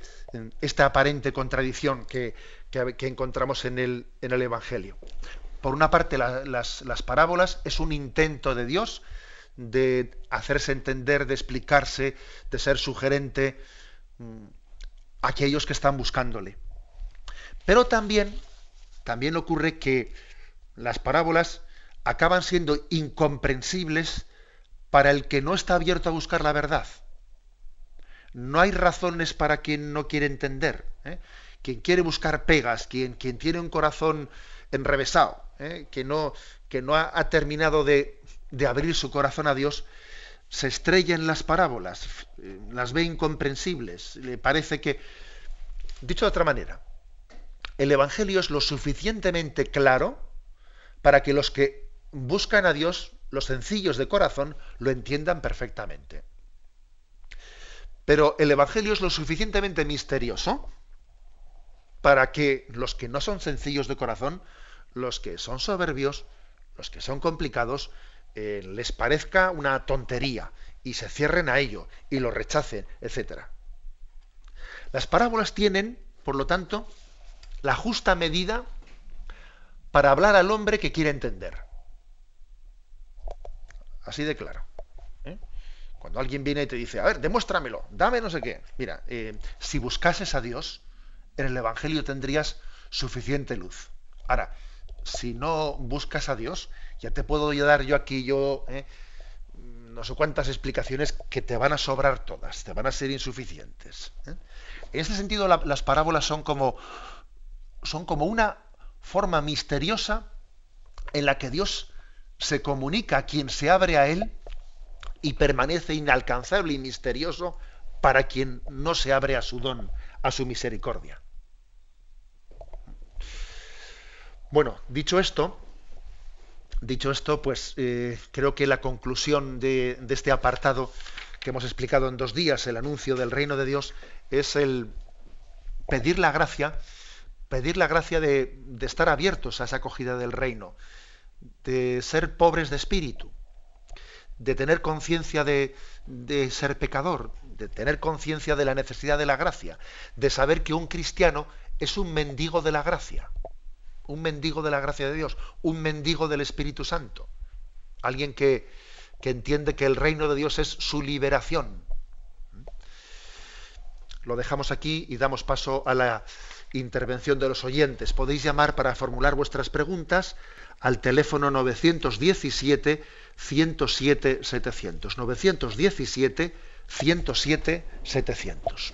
A: esta aparente contradicción que, encontramos en el, en el, Evangelio? Por una parte, las, las parábolas es un intento de Dios de hacerse entender, de explicarse, de ser sugerente mm, a aquellos que están buscándole. Pero también, también ocurre que las parábolas acaban siendo incomprensibles para el que no está abierto a buscar la verdad. No hay razones para quien no quiere entender. ¿eh? Quien quiere buscar pegas, quien, quien tiene un corazón enrevesado, ¿eh? que, no, que no ha terminado de, de abrir su corazón a Dios, se estrella en las parábolas, eh, las ve incomprensibles, le parece que... Dicho de otra manera, el Evangelio es lo suficientemente claro para que los que buscan a Dios, los sencillos de corazón, lo entiendan perfectamente. Pero el Evangelio es lo suficientemente misterioso para que los que no son sencillos de corazón, los que son soberbios, los que son complicados, eh, les parezca una tontería y se cierren a ello y lo rechacen, etc. Las parábolas tienen, por lo tanto, la justa medida para hablar al hombre que quiere entender. Así de claro. ¿eh? Cuando alguien viene y te dice, a ver, demuéstramelo, dame no sé qué. Mira, eh, si buscases a Dios, en el Evangelio tendrías suficiente luz. Ahora, si no buscas a Dios, ya te puedo dar yo aquí yo ¿eh? no sé cuántas explicaciones que te van a sobrar todas, te van a ser insuficientes. ¿eh? En este sentido, las parábolas son como, son como una forma misteriosa en la que Dios se comunica a quien se abre a Él y permanece inalcanzable y misterioso para quien no se abre a su don, a su misericordia. Bueno, dicho esto, dicho esto, pues eh, creo que la conclusión de, este apartado que hemos explicado en dos días, el anuncio del reino de Dios, es el pedir la gracia, pedir la gracia de, estar abiertos a esa acogida del reino, de ser pobres de espíritu, de tener conciencia de, de ser pecador, de tener conciencia de la necesidad de la gracia, de saber que un cristiano es un mendigo de la gracia un mendigo de la gracia de Dios, un mendigo del Espíritu Santo, alguien que, que entiende que el reino de Dios es su liberación. Lo dejamos aquí y damos paso a la intervención de los oyentes. Podéis llamar para formular vuestras preguntas al teléfono 917 107 700. 917 107 700.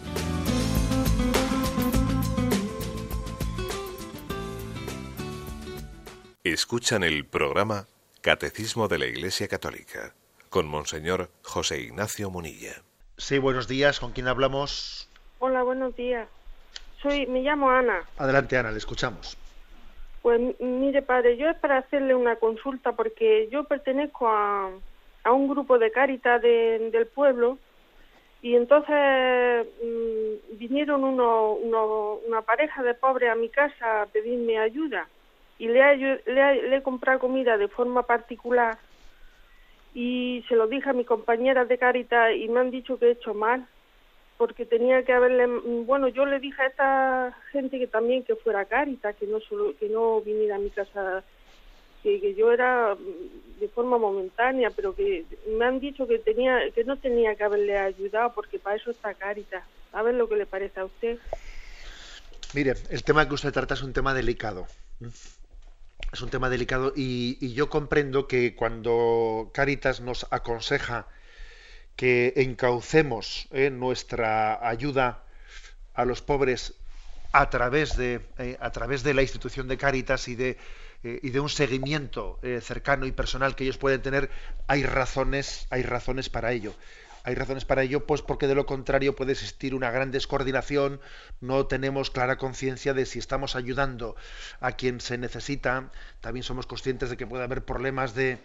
B: Escuchan el programa Catecismo de la Iglesia Católica con Monseñor José Ignacio Munilla.
A: Sí, buenos días. ¿Con quién hablamos?
C: Hola, buenos días. Soy, me llamo Ana.
A: Adelante, Ana, le escuchamos.
C: Pues mire, padre, yo es para hacerle una consulta porque yo pertenezco a, a un grupo de Cáritas del pueblo y entonces mm, vinieron uno, una pareja de pobres a mi casa a pedirme ayuda y le, he, le, comprado comida de forma particular. Y se lo dije a mis compañeras de Caritas y me han dicho que he hecho mal porque tenía que haberle bueno yo le dije a esta gente que también que fuera Caritas que no solo que no viniera a mi casa que, que yo era de forma momentánea pero que me han dicho que tenía que no tenía que haberle ayudado porque para eso está Caritas. A ver lo que le parece a usted.
A: Mire el tema que usted trata es un tema delicado es un tema delicado y, yo comprendo que cuando Caritas nos aconseja que encaucemos eh, nuestra ayuda a los pobres a través de, eh, a través de la institución de Caritas y de, eh, y de un seguimiento cercano y personal que ellos pueden tener, hay razones, hay razones para ello. Hay razones para ello, pues porque de lo contrario puede existir una gran descoordinación, no tenemos clara conciencia de si estamos ayudando a quien se necesita, también somos conscientes de que puede haber problemas de,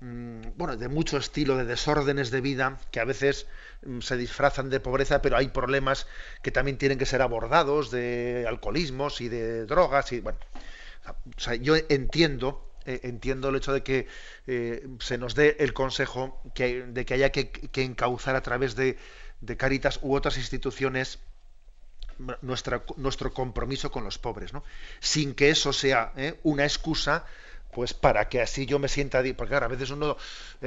A: mm, bueno, de mucho estilo, de desórdenes de vida, que a veces mm, se disfrazan de pobreza, pero hay problemas que también tienen que ser abordados, de alcoholismos y de drogas, y bueno, yo entiendo eh, entiendo el hecho de que eh, se nos dé el consejo de que haya que, encauzar a través de, Caritas u otras instituciones nuestra, nuestro compromiso con los pobres, ¿no? sin que eso sea ¿eh? una excusa pues para que así yo me sienta porque a veces uno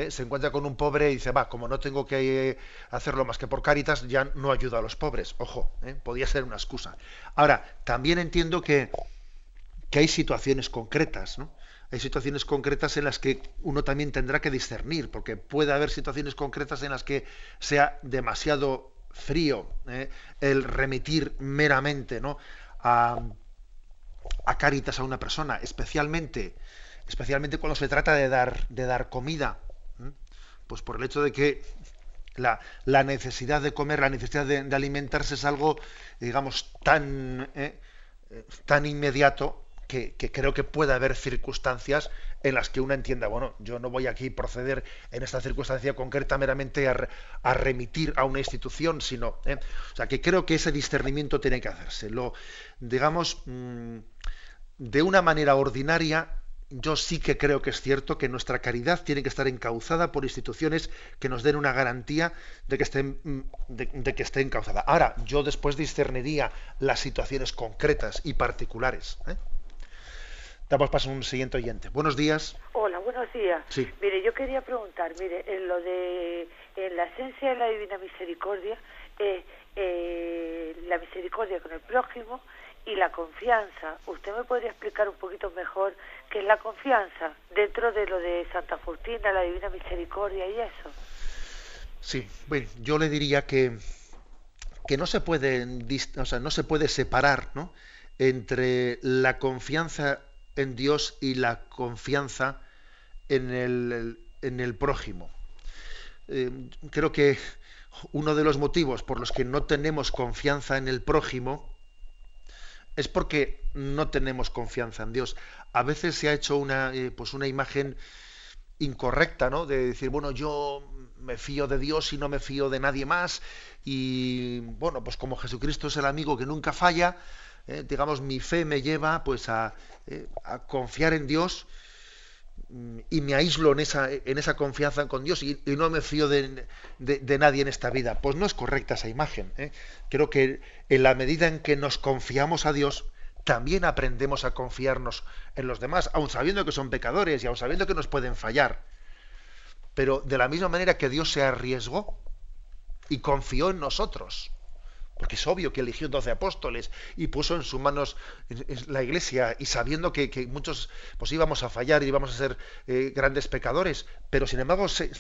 A: se encuentra con un pobre y dice va como no tengo que hacerlo más que por Caritas ya no ayuda a los pobres ojo podía ser una excusa ahora también entiendo que que hay situaciones concretas ¿no? Hay situaciones concretas en las que uno también tendrá que discernir, porque puede haber situaciones concretas en las que sea demasiado frío ¿eh? el remitir meramente a, Cáritas a una persona, especialmente, especialmente cuando se trata de dar, de dar comida, pues por el hecho de que la, necesidad de comer, la necesidad de, alimentarse es algo, digamos, tan, eh, eh, tan inmediato que, creo que puede haber circunstancias en las que uno entienda, bueno, yo no voy aquí proceder en esta circunstancia concreta meramente a, remitir a una institución, sino, ¿eh? o sea, que creo que ese discernimiento tiene que hacerse. Lo, digamos, mm, de una manera ordinaria, yo sí que creo que es cierto que nuestra caridad tiene que estar encauzada por instituciones que nos den una garantía de que esté, mm, de, que esté encauzada. Ahora, yo después discerniría las situaciones concretas y particulares. ¿eh? Damos paso a un siguiente oyente. Buenos días.
D: Hola, buenos días.
A: Sí.
D: Mire, yo quería preguntar, mire, en lo de en la esencia de la divina misericordia, eh, eh, la misericordia con el prójimo y la confianza. ¿Usted me podría explicar un poquito mejor qué es la confianza dentro de lo de Santa Faustina, la Divina Misericordia y eso?
A: Sí, bueno, yo le diría que, que no se puede, o sea, no se puede separar ¿no? entre la confianza en Dios y la confianza en el, en el prójimo. Eh, creo que uno de los motivos por los que no tenemos confianza en el prójimo es porque no tenemos confianza en Dios. A veces se ha hecho una, eh, pues una imagen incorrecta, ¿no? De decir, bueno, yo me fío de Dios y no me fío de nadie más. Y bueno, pues como Jesucristo es el amigo que nunca falla, eh, digamos, mi fe me lleva pues a, eh, confiar en Dios y me aíslo en esa, en esa confianza con Dios y, no me fío de, nadie en esta vida. Pues no es correcta esa imagen. ¿eh? Creo que en la medida en que nos confiamos a Dios, también aprendemos a confiarnos en los demás, aun sabiendo que son pecadores y aun sabiendo que nos pueden fallar. Pero de la misma manera que Dios se arriesgó y confió en nosotros porque es obvio que eligió doce apóstoles y puso en sus manos la iglesia y sabiendo que, muchos pues íbamos a fallar y íbamos a ser eh, grandes pecadores, pero sin embargo se,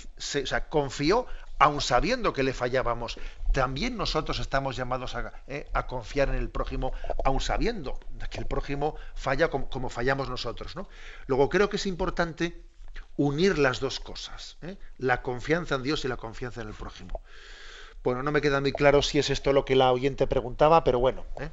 A: confió aun sabiendo que le fallábamos. También nosotros estamos llamados a, eh, confiar en el prójimo, aun sabiendo que el prójimo falla como, fallamos nosotros. ¿no? Luego creo que es importante unir las dos cosas, ¿eh? la confianza en Dios y la confianza en el prójimo. Bueno, no me queda muy claro si es esto lo que la oyente preguntaba, pero bueno, ¿eh?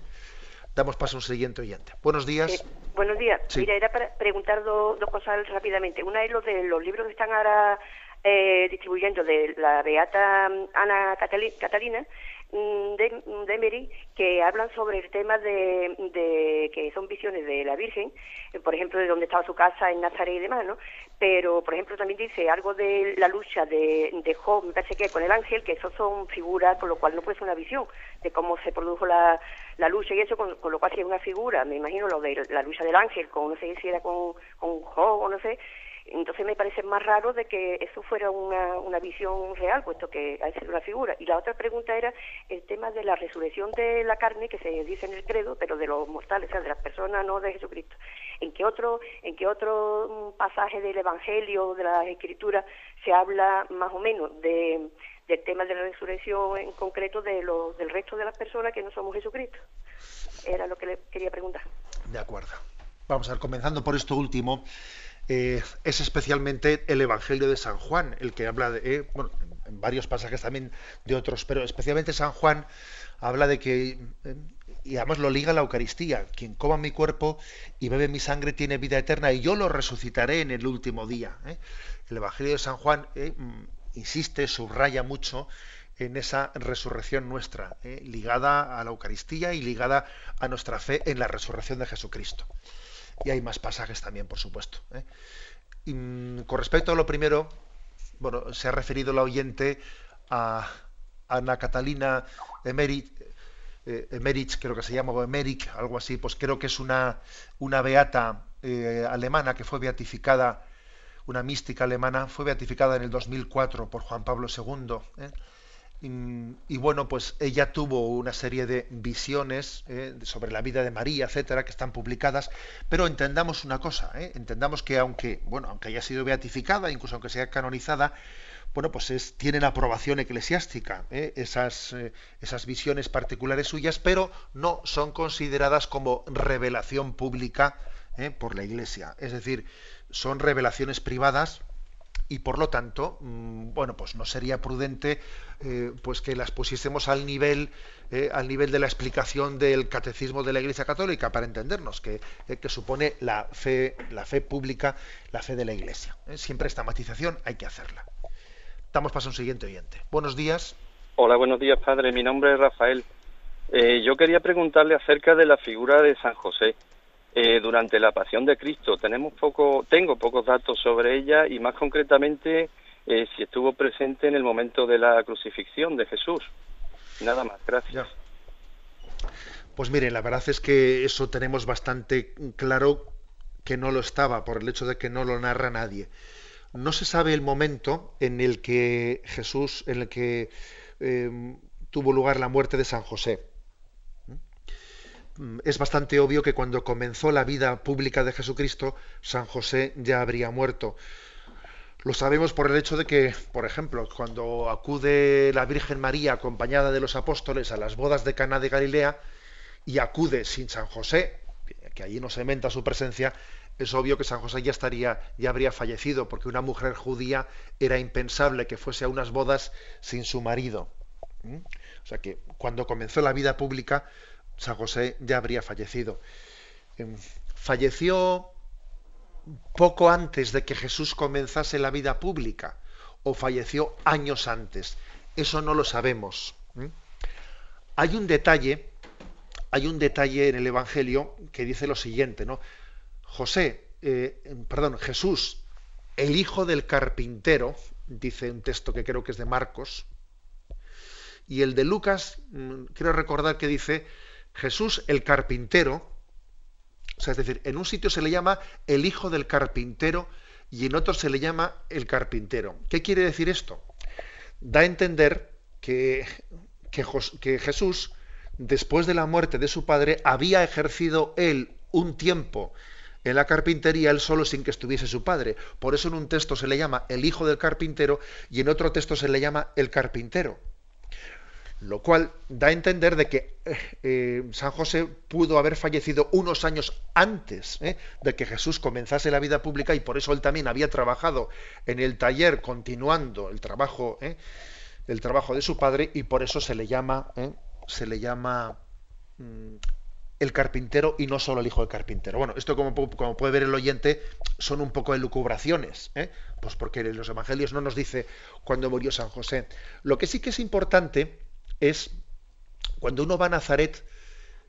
A: damos paso a un siguiente oyente. Buenos días.
D: Eh, buenos días. Mira, era para preguntar dos cosas rápidamente. Una es lo de los libros que están ahora eh, distribuyendo de la beata Ana Catalina de, de Emery que hablan sobre el tema de, de, que son visiones de la Virgen, eh, por ejemplo, de donde estaba su casa en Nazaret y demás, ¿no? Pero, por ejemplo, también dice algo de la lucha de, de Job, me parece que con el ángel, que eso son figuras, con lo cual no puede ser una visión de cómo se produjo la, la lucha y eso, con, lo cual si es una figura, me imagino lo de la lucha del ángel, con no sé si era con, con Job o no sé, entonces me parece más raro de que eso fuera una, una visión real, puesto que sido una figura. Y la otra pregunta era el tema de la resurrección de la carne, que se dice en el credo, pero de los mortales, o sea, de las personas, no de Jesucristo. ¿En qué otro, en qué otro mm, pasaje del Evangelio, de la Escritura, se habla más o menos de, del tema de la resurrección en concreto de lo, del resto de las personas que no somos Jesucristo? Era lo que le quería preguntar.
A: De acuerdo. Vamos a ver, comenzando por esto último. Eh, es especialmente el Evangelio de San Juan, el que habla de, eh, bueno, en varios pasajes también de otros, pero especialmente San Juan habla de que, eh, y además lo liga a la Eucaristía, quien coma mi cuerpo y bebe mi sangre tiene vida eterna y yo lo resucitaré en el último día. El Evangelio de San Juan mm, insiste, subraya mucho en esa resurrección nuestra, ligada a la Eucaristía y ligada a nuestra fe en la resurrección de Jesucristo y hay más pasajes también, por supuesto. ¿eh? Mm, con respecto a lo primero, bueno, se ha referido la oyente a Ana Catalina Emerich, eh, Emerich, creo que se llama, o Emeric, algo así, pues creo que es una, una beata eh, alemana que fue beatificada, una mística alemana, fue beatificada en el 2004 por Juan Pablo II. Y, bueno, pues ella tuvo una serie de visiones eh, sobre la vida de María, etcétera, que están publicadas, pero entendamos una cosa, ¿eh? entendamos que aunque, bueno, aunque haya sido beatificada, incluso aunque sea canonizada, bueno, pues es, tienen aprobación eclesiástica ¿eh? esas, esas visiones particulares suyas, pero no son consideradas como revelación pública por la Iglesia. Es decir, son revelaciones privadas y por lo tanto, mm, bueno, pues no sería prudente eh, pues que las pusiésemos al nivel eh, al nivel de la explicación del catecismo de la Iglesia Católica para entendernos que, eh, que supone la fe la fe pública, la fe de la Iglesia. Siempre esta matización hay que hacerla. Damos paso a un siguiente oyente. Buenos días.
E: Hola, buenos días, padre. Mi nombre es Rafael. yo quería preguntarle acerca de la figura de San José. Eh, durante la Pasión de Cristo. Tenemos poco, tengo pocos datos sobre ella y más concretamente eh, si estuvo presente en el momento de la crucifixión de Jesús. Nada más, gracias.
A: Pues mire, la verdad es que eso tenemos bastante claro que no lo estaba por el hecho de que no lo narra nadie. No se sabe el momento en el que Jesús, en el que eh, tuvo lugar la muerte de San José es bastante obvio que cuando comenzó la vida pública de Jesucristo, San José ya habría muerto. Lo sabemos por el hecho de que, por ejemplo, cuando acude la Virgen María acompañada de los apóstoles a las bodas de Cana de Galilea y acude sin San José, que allí no se menta su presencia, es obvio que San José ya estaría, ya habría fallecido, porque una mujer judía era impensable que fuese a unas bodas sin su marido. ¿Mm? O sea que cuando comenzó la vida pública, San José ya habría fallecido. Em, falleció poco antes de que Jesús comenzase la vida pública o falleció años antes. Eso no lo sabemos. Hay un detalle, hay un detalle en el Evangelio que dice lo siguiente, ¿no? José, eh, perdón, Jesús, el hijo del carpintero, dice un texto que creo que es de Marcos, y el de Lucas, mm, quiero recordar que dice Jesús el carpintero, o sea, es decir, en un sitio se le llama el hijo del carpintero y en otro se le llama el carpintero. ¿Qué quiere decir esto? Da a entender que, que, Jesús, después de la muerte de su padre, había ejercido él un tiempo en la carpintería él solo sin que estuviese su padre. Por eso en un texto se le llama el hijo del carpintero y en otro texto se le llama el carpintero lo cual da a entender de que eh, eh, San José pudo haber fallecido unos años antes eh, de que Jesús comenzase la vida pública y por eso él también había trabajado en el taller continuando el trabajo el trabajo de su padre y por eso se le llama se le llama mm, el carpintero y no solo el hijo del carpintero. Bueno, esto como, como puede ver el oyente son un poco de lucubraciones, pues porque en los evangelios no nos dice cuándo murió San José. Lo que sí que es importante es cuando uno va a Nazaret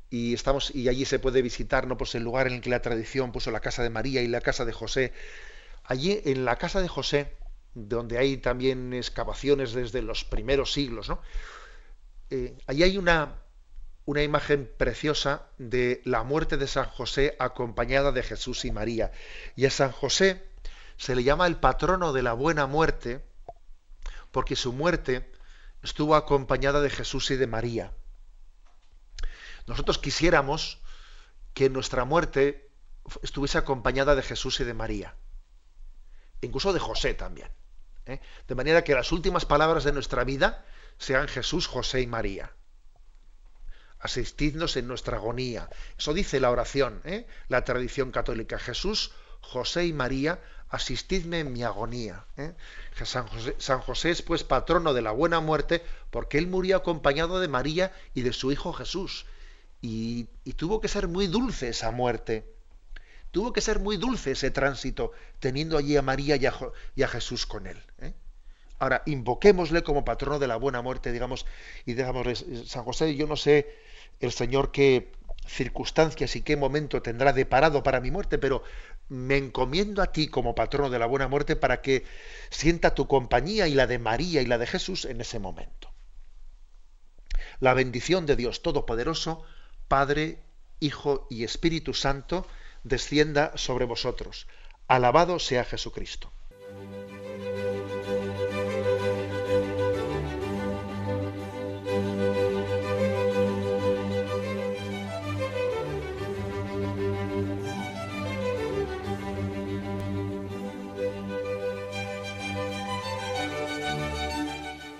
A: y estamos y allí se puede visitar no pues el lugar en el que la tradición puso la casa de María y la casa de José. Allí en la casa de José donde hay también excavaciones desde los primeros siglos no eh, allí hay una una imagen preciosa de la muerte de San José acompañada de Jesús y María. Y a San José se le llama el patrono de la buena muerte porque su muerte estuvo acompañada de Jesús y de María. Nosotros quisiéramos que nuestra muerte estuviese acompañada de Jesús y de María, incluso de José también. ¿eh? De manera que las últimas palabras de nuestra vida sean Jesús, José y María. Asistidnos en nuestra agonía. Eso dice la oración, ¿eh? la tradición católica. Jesús, José y María, asistidme en mi agonía. ¿eh? San, José, es pues patrono de la buena muerte porque él murió acompañado de María y de su hijo Jesús. Y, tuvo que ser muy dulce esa muerte. Tuvo que ser muy dulce ese tránsito teniendo allí a María y a, Jesús con él. ¿eh? Ahora, invoquémosle como patrono de la buena muerte, digamos, y digamos, San José, yo no sé el Señor qué circunstancias y qué momento tendrá deparado para mi muerte, pero me encomiendo a ti como patrono de la buena muerte para que sienta tu compañía y la de María y la de Jesús en ese momento. La bendición de Dios Todopoderoso, Padre, Hijo y Espíritu Santo, descienda sobre vosotros. Alabado sea Jesucristo.